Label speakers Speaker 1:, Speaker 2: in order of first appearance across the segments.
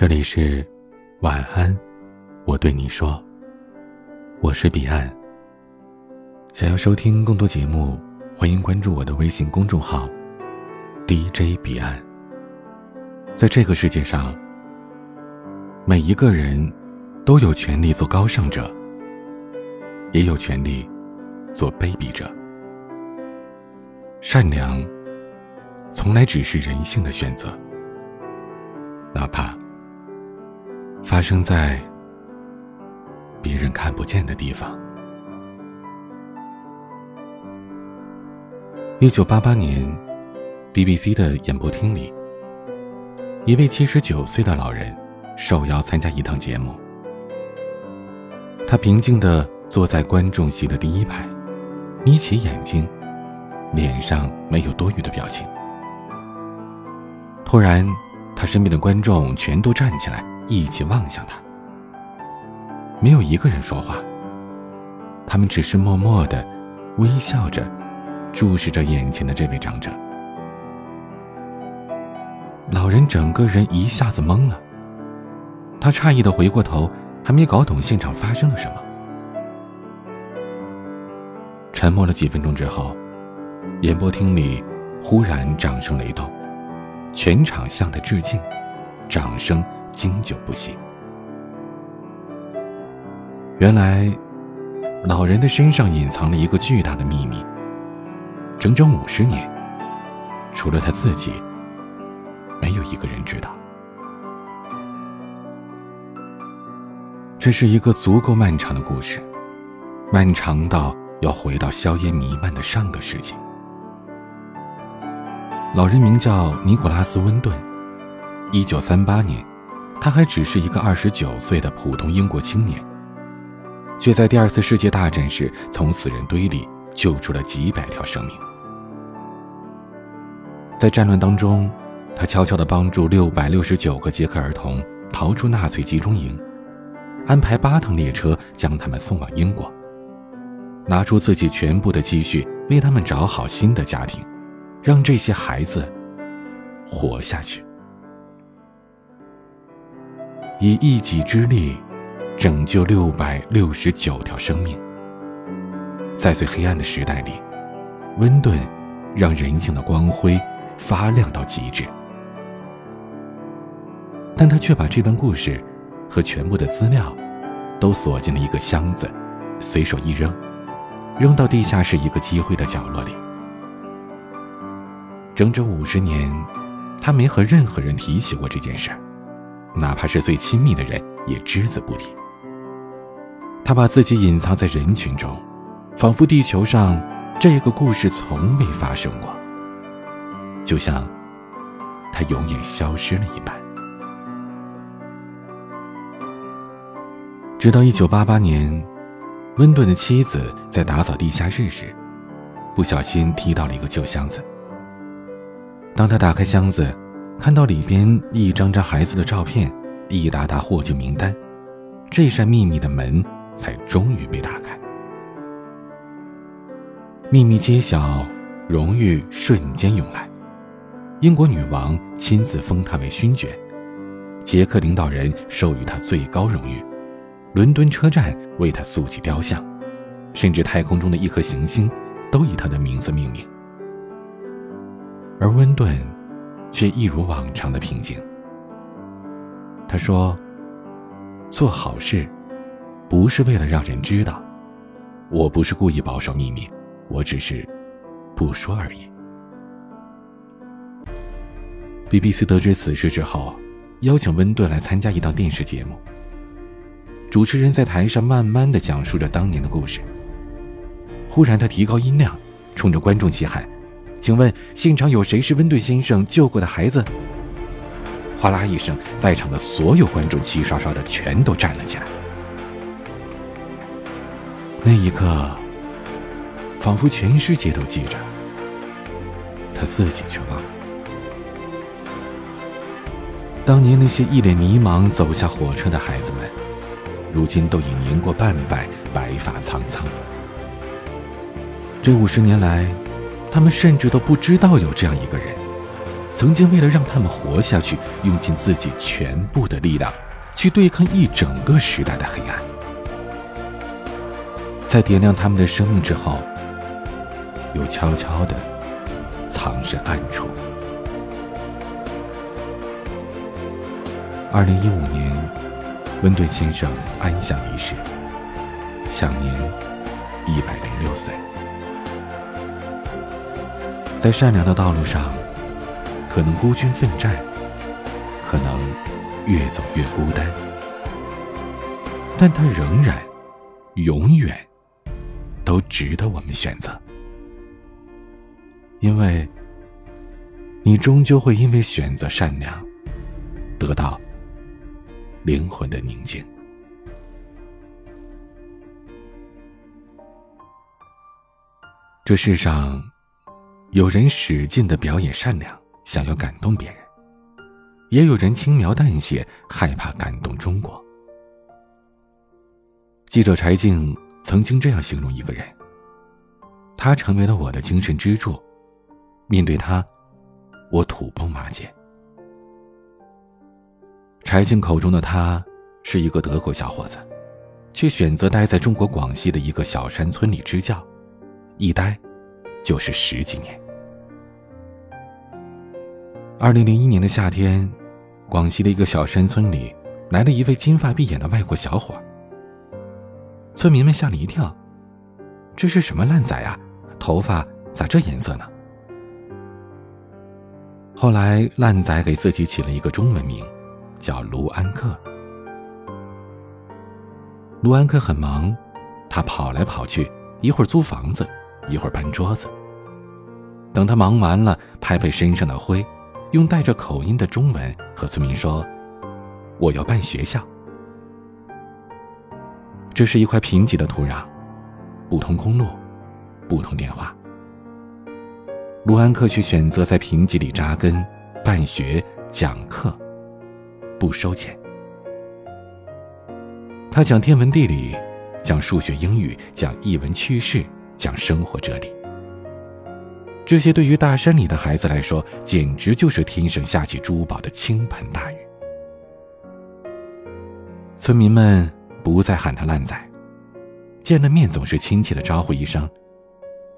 Speaker 1: 这里是晚安，我对你说，我是彼岸。想要收听更多节目，欢迎关注我的微信公众号 DJ 彼岸。在这个世界上，每一个人都有权利做高尚者，也有权利做卑鄙者。善良从来只是人性的选择，哪怕发生在别人看不见的地方。一九八八年，BBC 的演播厅里，一位七十九岁的老人受邀参加一档节目。他平静地坐在观众席的第一排，眯起眼睛。脸上没有多余的表情。突然，他身边的观众全都站起来，一起望向他。没有一个人说话，他们只是默默的微笑着，注视着眼前的这位长者。老人整个人一下子懵了，他诧异的回过头，还没搞懂现场发生了什么。沉默了几分钟之后。演播厅里忽然掌声雷动，全场向他致敬，掌声经久不息。原来，老人的身上隐藏了一个巨大的秘密。整整五十年，除了他自己，没有一个人知道。这是一个足够漫长的故事，漫长到要回到硝烟弥漫的上个世纪。老人名叫尼古拉斯·温顿。一九三八年，他还只是一个二十九岁的普通英国青年，却在第二次世界大战时从死人堆里救出了几百条生命。在战乱当中，他悄悄地帮助六百六十九个捷克儿童逃出纳粹集中营，安排八趟列车将他们送往英国，拿出自己全部的积蓄为他们找好新的家庭。让这些孩子活下去，以一己之力拯救六百六十九条生命。在最黑暗的时代里，温顿让人性的光辉发亮到极致。但他却把这段故事和全部的资料都锁进了一个箱子，随手一扔，扔到地下室一个积灰的角落里。整整五十年，他没和任何人提起过这件事，哪怕是最亲密的人也只字不提。他把自己隐藏在人群中，仿佛地球上这个故事从未发生过，就像他永远消失了一般。直到一九八八年，温顿的妻子在打扫地下室时，不小心踢到了一个旧箱子。当他打开箱子，看到里边一张张孩子的照片，一沓沓获救名单，这扇秘密的门才终于被打开。秘密揭晓，荣誉瞬间涌来。英国女王亲自封他为勋爵，捷克领导人授予他最高荣誉，伦敦车站为他塑起雕像，甚至太空中的一颗行星都以他的名字命名。而温顿，却一如往常的平静。他说：“做好事，不是为了让人知道。我不是故意保守秘密，我只是不说而已。”BBC 得知此事之后，邀请温顿来参加一档电视节目。主持人在台上慢慢的讲述着当年的故事。忽然，他提高音量，冲着观众齐喊。请问现场有谁是温顿先生救过的孩子？哗啦一声，在场的所有观众齐刷刷的全都站了起来。那一刻，仿佛全世界都记着，他自己却忘了。当年那些一脸迷茫走下火车的孩子们，如今都已年过半百，白发苍苍。这五十年来。他们甚至都不知道有这样一个人，曾经为了让他们活下去，用尽自己全部的力量，去对抗一整个时代的黑暗。在点亮他们的生命之后，又悄悄的藏身暗处。二零一五年，温顿先生安详离世，享年一百零六岁。在善良的道路上，可能孤军奋战，可能越走越孤单，但他仍然、永远都值得我们选择，因为你终究会因为选择善良，得到。灵魂的宁静。这世上，有人使劲的表演善良，想要感动别人；也有人轻描淡写，害怕感动中国。记者柴静曾经这样形容一个人：他成为了我的精神支柱，面对他，我土崩瓦解。柴静口中的他，是一个德国小伙子，却选择待在中国广西的一个小山村里支教，一待就是十几年。二零零一年的夏天，广西的一个小山村里来了一位金发碧眼的外国小伙。村民们吓了一跳，这是什么烂仔啊？头发咋这颜色呢？后来，烂仔给自己起了一个中文名。叫卢安克。卢安克很忙，他跑来跑去，一会儿租房子，一会儿搬桌子。等他忙完了，拍拍身上的灰，用带着口音的中文和村民说：“我要办学校。”这是一块贫瘠的土壤，不通公路，不通电话。卢安克却选择在贫瘠里扎根，办学讲课。不收钱。他讲天文地理，讲数学英语，讲译文趣事，讲生活哲理。这些对于大山里的孩子来说，简直就是天上下起珠宝的倾盆大雨。村民们不再喊他烂仔，见了面总是亲切的招呼一声：“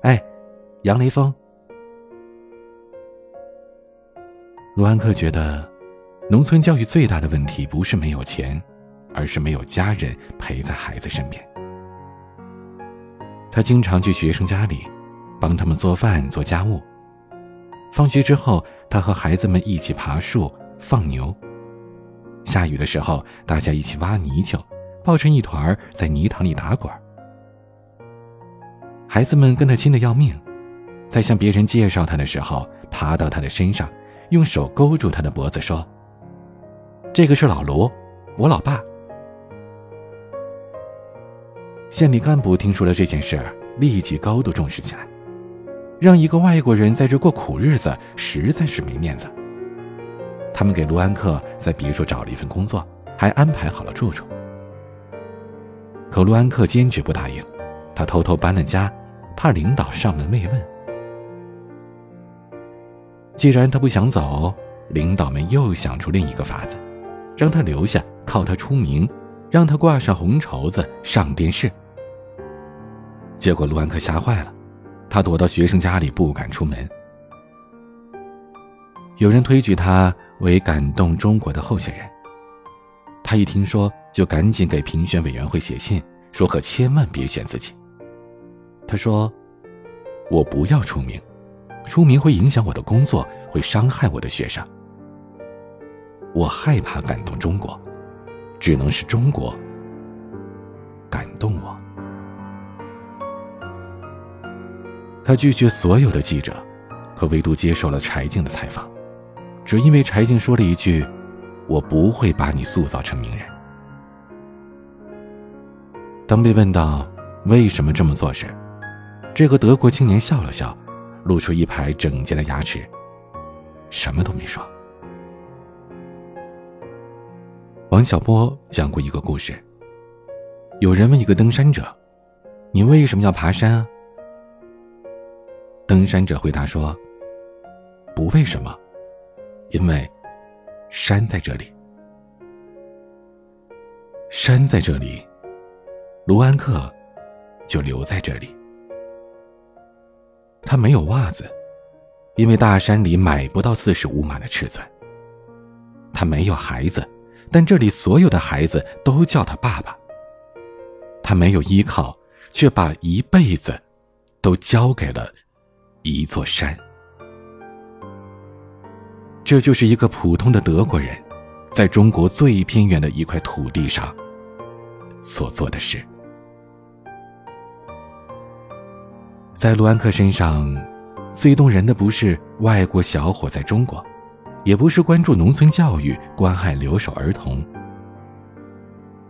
Speaker 1: 哎，杨雷锋。”卢安克觉得。农村教育最大的问题不是没有钱，而是没有家人陪在孩子身边。他经常去学生家里，帮他们做饭做家务。放学之后，他和孩子们一起爬树放牛。下雨的时候，大家一起挖泥鳅，抱成一团在泥塘里打滚。孩子们跟他亲的要命，在向别人介绍他的时候，爬到他的身上，用手勾住他的脖子说。这个是老卢，我老爸。县里干部听说了这件事，立即高度重视起来。让一个外国人在这过苦日子，实在是没面子。他们给卢安克在别处找了一份工作，还安排好了住处。可卢安克坚决不答应，他偷偷搬了家，怕领导上门慰问。既然他不想走，领导们又想出另一个法子。让他留下，靠他出名，让他挂上红绸子上电视。结果卢安克吓坏了，他躲到学生家里不敢出门。有人推举他为感动中国的候选人，他一听说就赶紧给评选委员会写信，说可千万别选自己。他说：“我不要出名，出名会影响我的工作，会伤害我的学生。”我害怕感动中国，只能是中国他拒绝所有的记者，可唯独接受了柴静的采访，只因为柴静说了一句：“我不会把你塑造成名人。”当被问到为什么这么做时，这个德国青年笑了笑，露出一排整洁的牙齿，什么都没说。王小波讲过一个故事。有人问一个登山者：“你为什么要爬山啊？”登山者回答说：“不为什么，因为山在这里，山在这里，卢安克就留在这里。他没有袜子，因为大山里买不到四十五码的尺寸。他没有孩子，但这里所有的孩子都叫他爸爸。他没有依靠，却把一辈子都交给了一座山。这就是一个普通的德国人，在中国最偏远的一块土地上所做的事。在卢安克身上，最动人的不是外国小伙在中国，也不是关注农村教育、关爱留守儿童，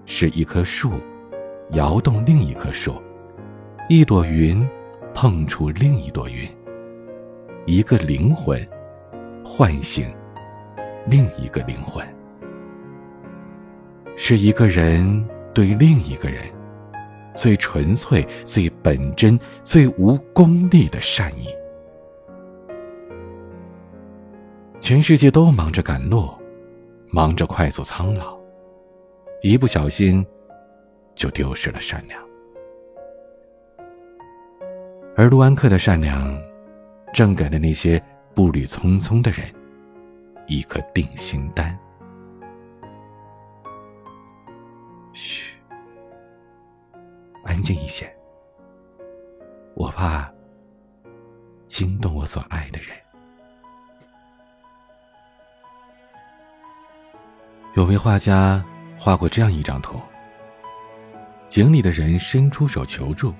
Speaker 1: 是一棵树摇动另一棵树，一朵云碰触另一朵云，一个灵魂。唤醒另一个灵魂，是一个人对另一个人最纯粹、最本真、最无功利的善意。全世界都忙着赶路，忙着快速苍老，一不小心就丢失了善良。而卢安克的善良，正给了那些。步履匆匆的人，一颗定心丹。嘘，安静一些，我怕惊动我所爱的人。有位画家画过这样一张图：井里的人伸出手求助，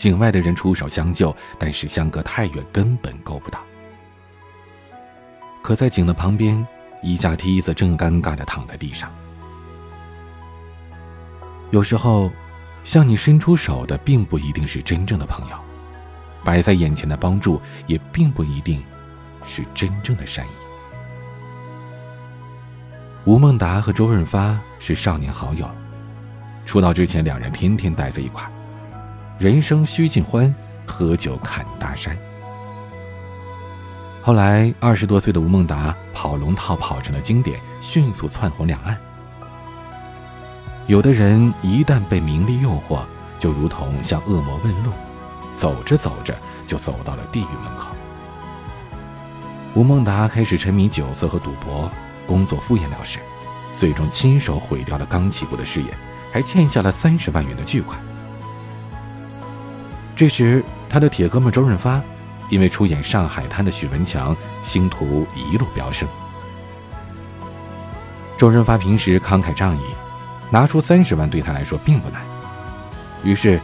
Speaker 1: 井外的人出手相救，但是相隔太远，根本够不到。可在井的旁边，一架梯子正尴尬的躺在地上。有时候，向你伸出手的并不一定是真正的朋友，摆在眼前的帮助也并不一定是真正的善意。吴孟达和周润发是少年好友，出道之前两人天天待在一块人生须尽欢，喝酒侃大山。后来，二十多岁的吴孟达跑龙套跑成了经典，迅速窜红两岸。有的人一旦被名利诱惑，就如同向恶魔问路，走着走着就走到了地狱门口。吴孟达开始沉迷酒色和赌博，工作敷衍了事，最终亲手毁掉了刚起步的事业，还欠下了三十万元的巨款。这时，他的铁哥们周润发。因为出演《上海滩》的许文强，星途一路飙升。周润发平时慷慨仗义，拿出三十万对他来说并不难。于是，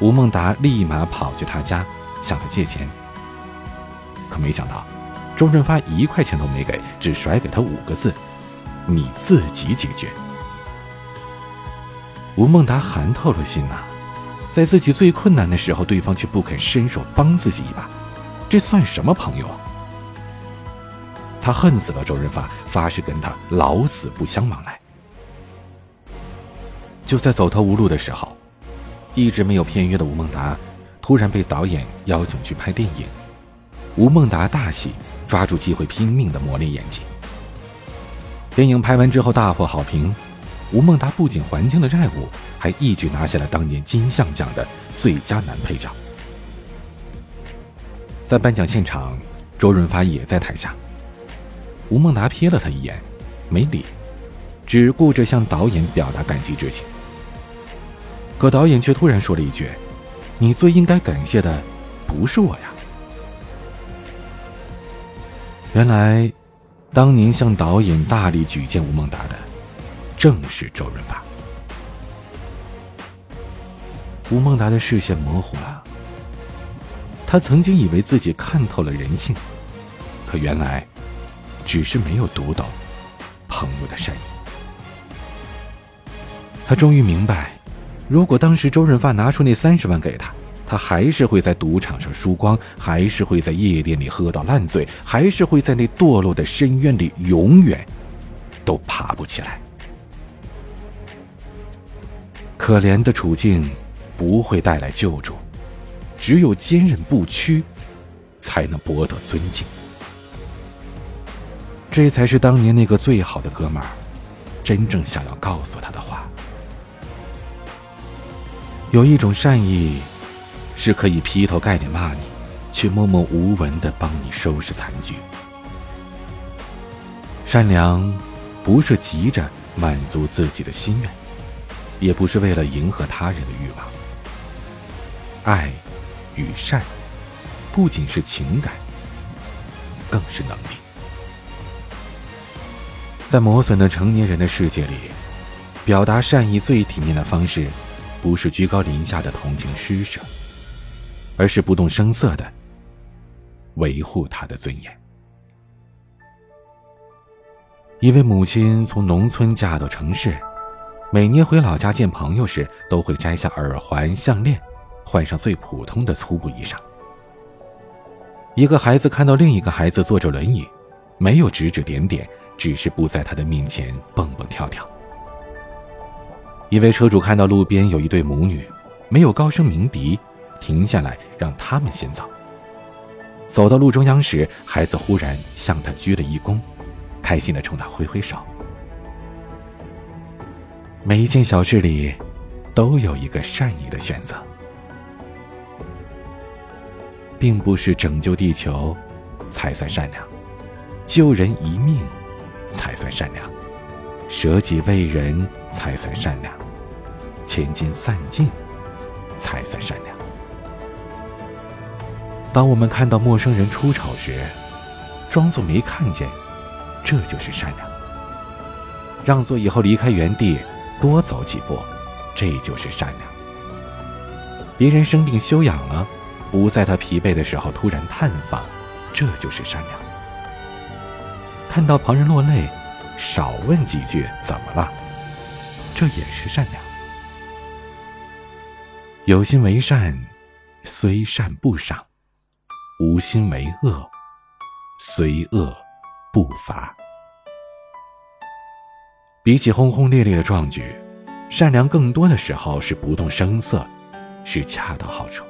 Speaker 1: 吴孟达立马跑去他家向他借钱。可没想到，周润发一块钱都没给，只甩给他五个字：“你自己解决。”吴孟达寒透了心呐，在自己最困难的时候，对方却不肯伸手帮自己一把。这算什么朋友？他恨死了周润发，发誓跟他老死不相往来。就在走投无路的时候，一直没有片约的吴孟达，突然被导演邀请去拍电影。吴孟达大喜，抓住机会拼命的磨练演技。电影拍完之后大获好评，吴孟达不仅还清了债务，还一举拿下了当年金像奖的最佳男配角。在颁奖现场，周润发也在台下。吴孟达瞥了他一眼，没理，只顾着向导演表达感激之情。可导演却突然说了一句：“你最应该感谢的，不是我呀。”原来，当年向导演大力举荐吴孟达的，正是周润发。吴孟达的视线模糊了。他曾经以为自己看透了人性，可原来，只是没有读懂朋友的善意。他终于明白，如果当时周润发拿出那三十万给他，他还是会在赌场上输光，还是会在夜店里喝到烂醉，还是会在那堕落的深渊里永远都爬不起来。可怜的处境不会带来救助。只有坚韧不屈，才能博得尊敬。这才是当年那个最好的哥们儿，真正想要告诉他的话。有一种善意，是可以劈头盖脸骂你，却默默无闻的帮你收拾残局。善良，不是急着满足自己的心愿，也不是为了迎合他人的欲望。爱与善，不仅是情感，更是能力。在磨损的成年人的世界里，表达善意最体面的方式，不是居高临下的同情施舍，而是不动声色的维护他的尊严。一位母亲从农村嫁到城市，每年回老家见朋友时，都会摘下耳环、项链，换上最普通的粗布衣裳。一个孩子看到另一个孩子坐着轮椅，没有指指点点，只是不在他的面前蹦蹦跳跳。一位车主看到路边有一对母女，没有高声鸣笛，停下来让他们先走。走到路中央时，孩子忽然向他鞠了一躬。开心的冲他挥挥手。每一件小事里，都有一个善意的选择，并不是拯救地球才算善良，救人一命才算善良，舍己为人才算善良，千金散尽才算善良。当我们看到陌生人出丑时，装作没看见。这就是善良。让座以后离开原地，多走几步，这就是善良。别人生病休养了，不在他疲惫的时候突然探访，这就是善良。看到旁人落泪，少问几句怎么了，这也是善良。有心为善，虽善不赏；无心为恶，虽恶。不罚。比起轰轰烈烈的壮举，善良更多的时候是不动声色，是恰到好处。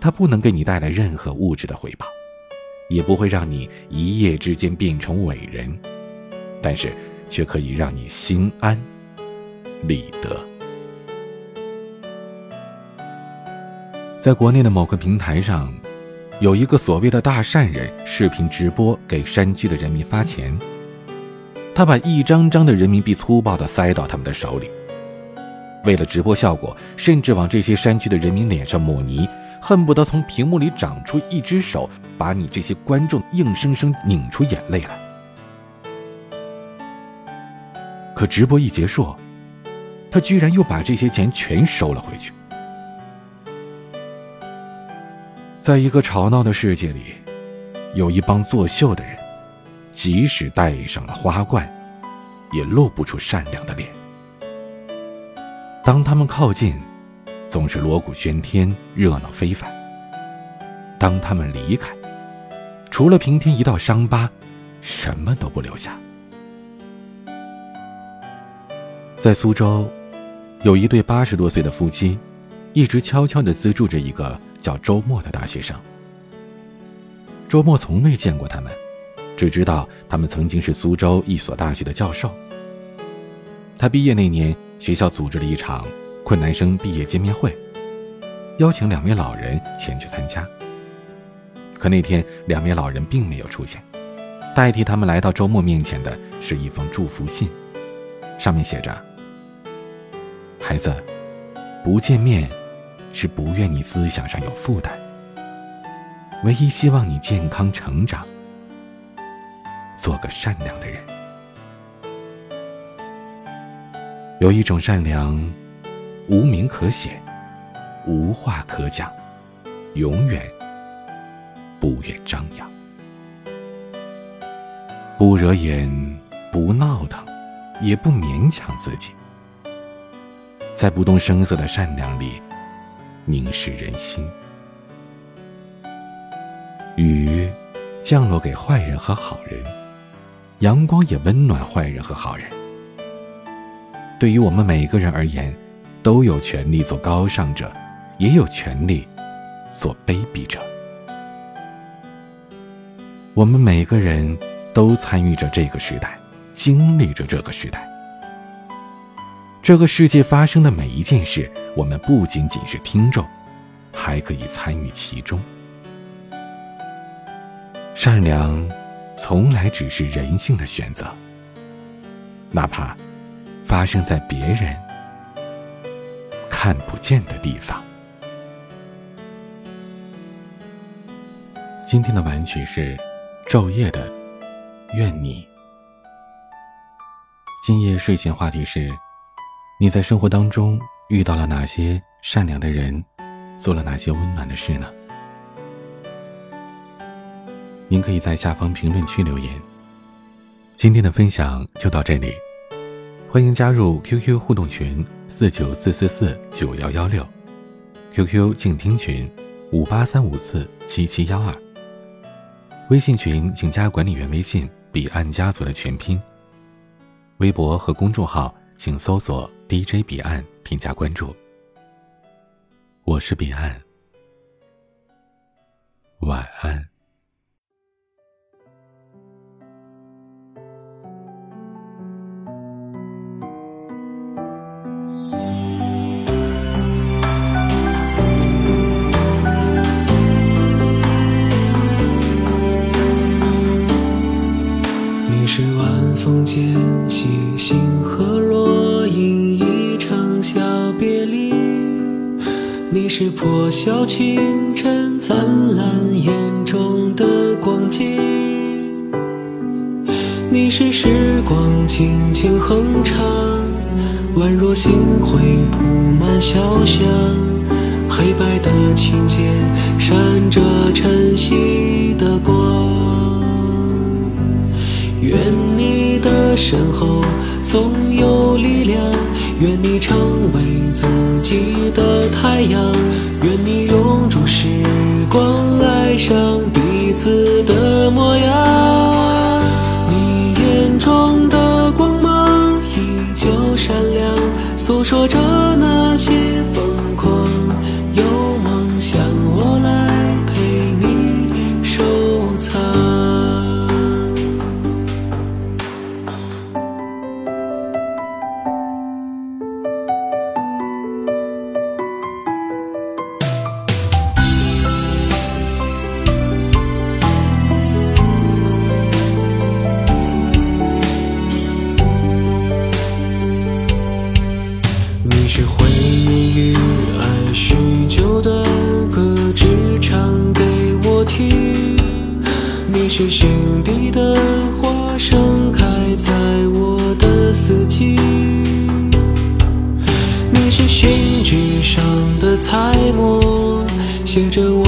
Speaker 1: 它不能给你带来任何物质的回报，也不会让你一夜之间变成伟人，但是却可以让你心安理得。在国内的某个平台上。有一个所谓的大善人视频直播给山区的人民发钱，他把一张张的人民币粗暴地塞到他们的手里，为了直播效果，甚至往这些山区的人民脸上抹泥，恨不得从屏幕里长出一只手，把你这些观众硬生生拧出眼泪来。可直播一结束，他居然又把这些钱全收了回去。在一个吵闹的世界里，有一帮作秀的人，即使戴上了花冠，也露不出善良的脸。当他们靠近，总是锣鼓喧天，热闹非凡；当他们离开，除了平添一道伤疤，什么都不留下。在苏州，有一对八十多岁的夫妻，一直悄悄地资助着一个。叫周末的大学生，周末从未见过他们，只知道他们曾经是苏州一所大学的教授。他毕业那年，学校组织了一场困难生毕业见面会，邀请两位老人前去参加。可那天，两位老人并没有出现，代替他们来到周末面前的是一封祝福信，上面写着：“孩子，不见面。”是不愿你思想上有负担，唯一希望你健康成长，做个善良的人。有一种善良，无名可写，无话可讲，永远不愿张扬，不惹眼，不闹腾，也不勉强自己，在不动声色的善良里。凝视人心，雨降落给坏人和好人，阳光也温暖坏人和好人。对于我们每个人而言，都有权利做高尚者，也有权利做卑鄙者。我们每个人都参与着这个时代，经历着这个时代。这个世界发生的每一件事，我们不仅仅是听众，还可以参与其中。善良，从来只是人性的选择，哪怕发生在别人看不见的地方。今天的晚曲是昼夜的《愿你》。今夜睡前话题是。你在生活当中遇到了哪些善良的人，做了哪些温暖的事呢？您可以在下方评论区留言。今天的分享就到这里，欢迎加入 QQ 互动群四九四四四九幺幺六，QQ 静听群五八三五四七七幺二，微信群请加管理员微信彼岸家族的全拼，微博和公众号请搜索。DJ 彼岸，添加关注。我是彼岸，晚安。
Speaker 2: 风间细星河若影。你是破晓清晨灿烂眼中的光景，你是时光轻轻哼唱，宛若星辉铺满小巷，黑白的琴键闪着晨曦的光。愿你的身后总有力量，愿你成为自己的太阳，愿你永驻时光，爱上彼此的模样。你眼中的光芒依旧闪亮，诉说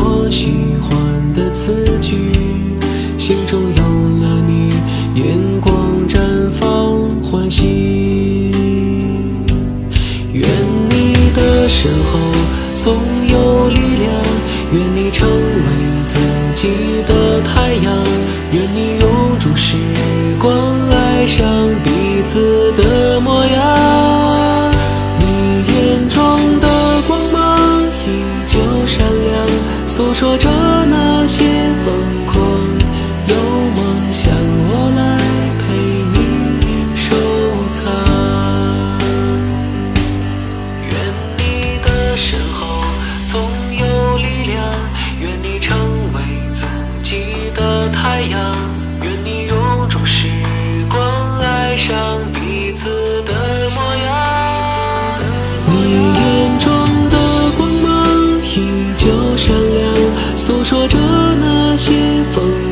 Speaker 2: 我喜欢的词句，太阳愿你永驻时光爱上彼此的模样。你眼中的光芒依旧闪亮。诉说着那些风